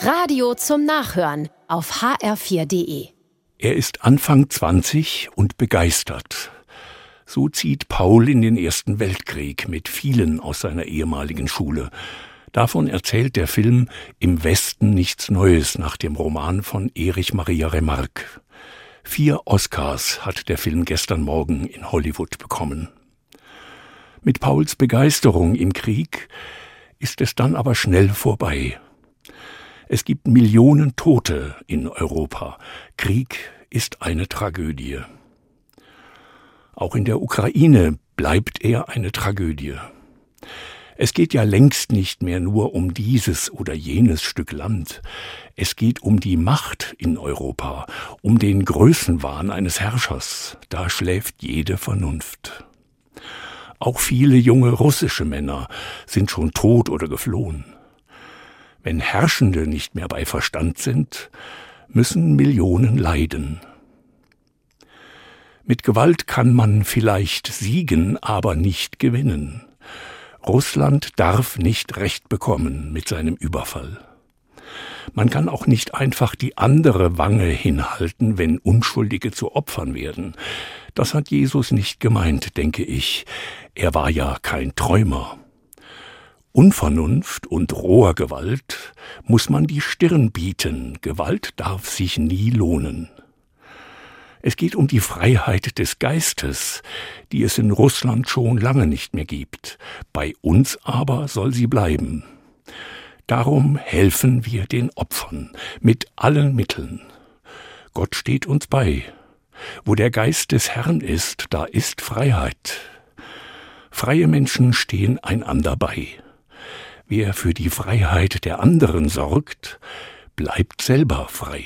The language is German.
Radio zum Nachhören auf hr4.de. Er ist Anfang 20 und begeistert. So zieht Paul in den Ersten Weltkrieg mit vielen aus seiner ehemaligen Schule. Davon erzählt der Film Im Westen nichts Neues nach dem Roman von Erich Maria Remarque. Vier Oscars hat der Film gestern Morgen in Hollywood bekommen. Mit Pauls Begeisterung im Krieg ist es dann aber schnell vorbei. Es gibt Millionen Tote in Europa. Krieg ist eine Tragödie. Auch in der Ukraine bleibt er eine Tragödie. Es geht ja längst nicht mehr nur um dieses oder jenes Stück Land. Es geht um die Macht in Europa, um den Größenwahn eines Herrschers. Da schläft jede Vernunft. Auch viele junge russische Männer sind schon tot oder geflohen. Wenn Herrschende nicht mehr bei Verstand sind, müssen Millionen leiden. Mit Gewalt kann man vielleicht siegen, aber nicht gewinnen. Russland darf nicht recht bekommen mit seinem Überfall. Man kann auch nicht einfach die andere Wange hinhalten, wenn Unschuldige zu Opfern werden. Das hat Jesus nicht gemeint, denke ich. Er war ja kein Träumer. Unvernunft und roher Gewalt muss man die Stirn bieten, Gewalt darf sich nie lohnen. Es geht um die Freiheit des Geistes, die es in Russland schon lange nicht mehr gibt, bei uns aber soll sie bleiben. Darum helfen wir den Opfern mit allen Mitteln. Gott steht uns bei. Wo der Geist des Herrn ist, da ist Freiheit. Freie Menschen stehen einander bei. Wer für die Freiheit der anderen sorgt, bleibt selber frei.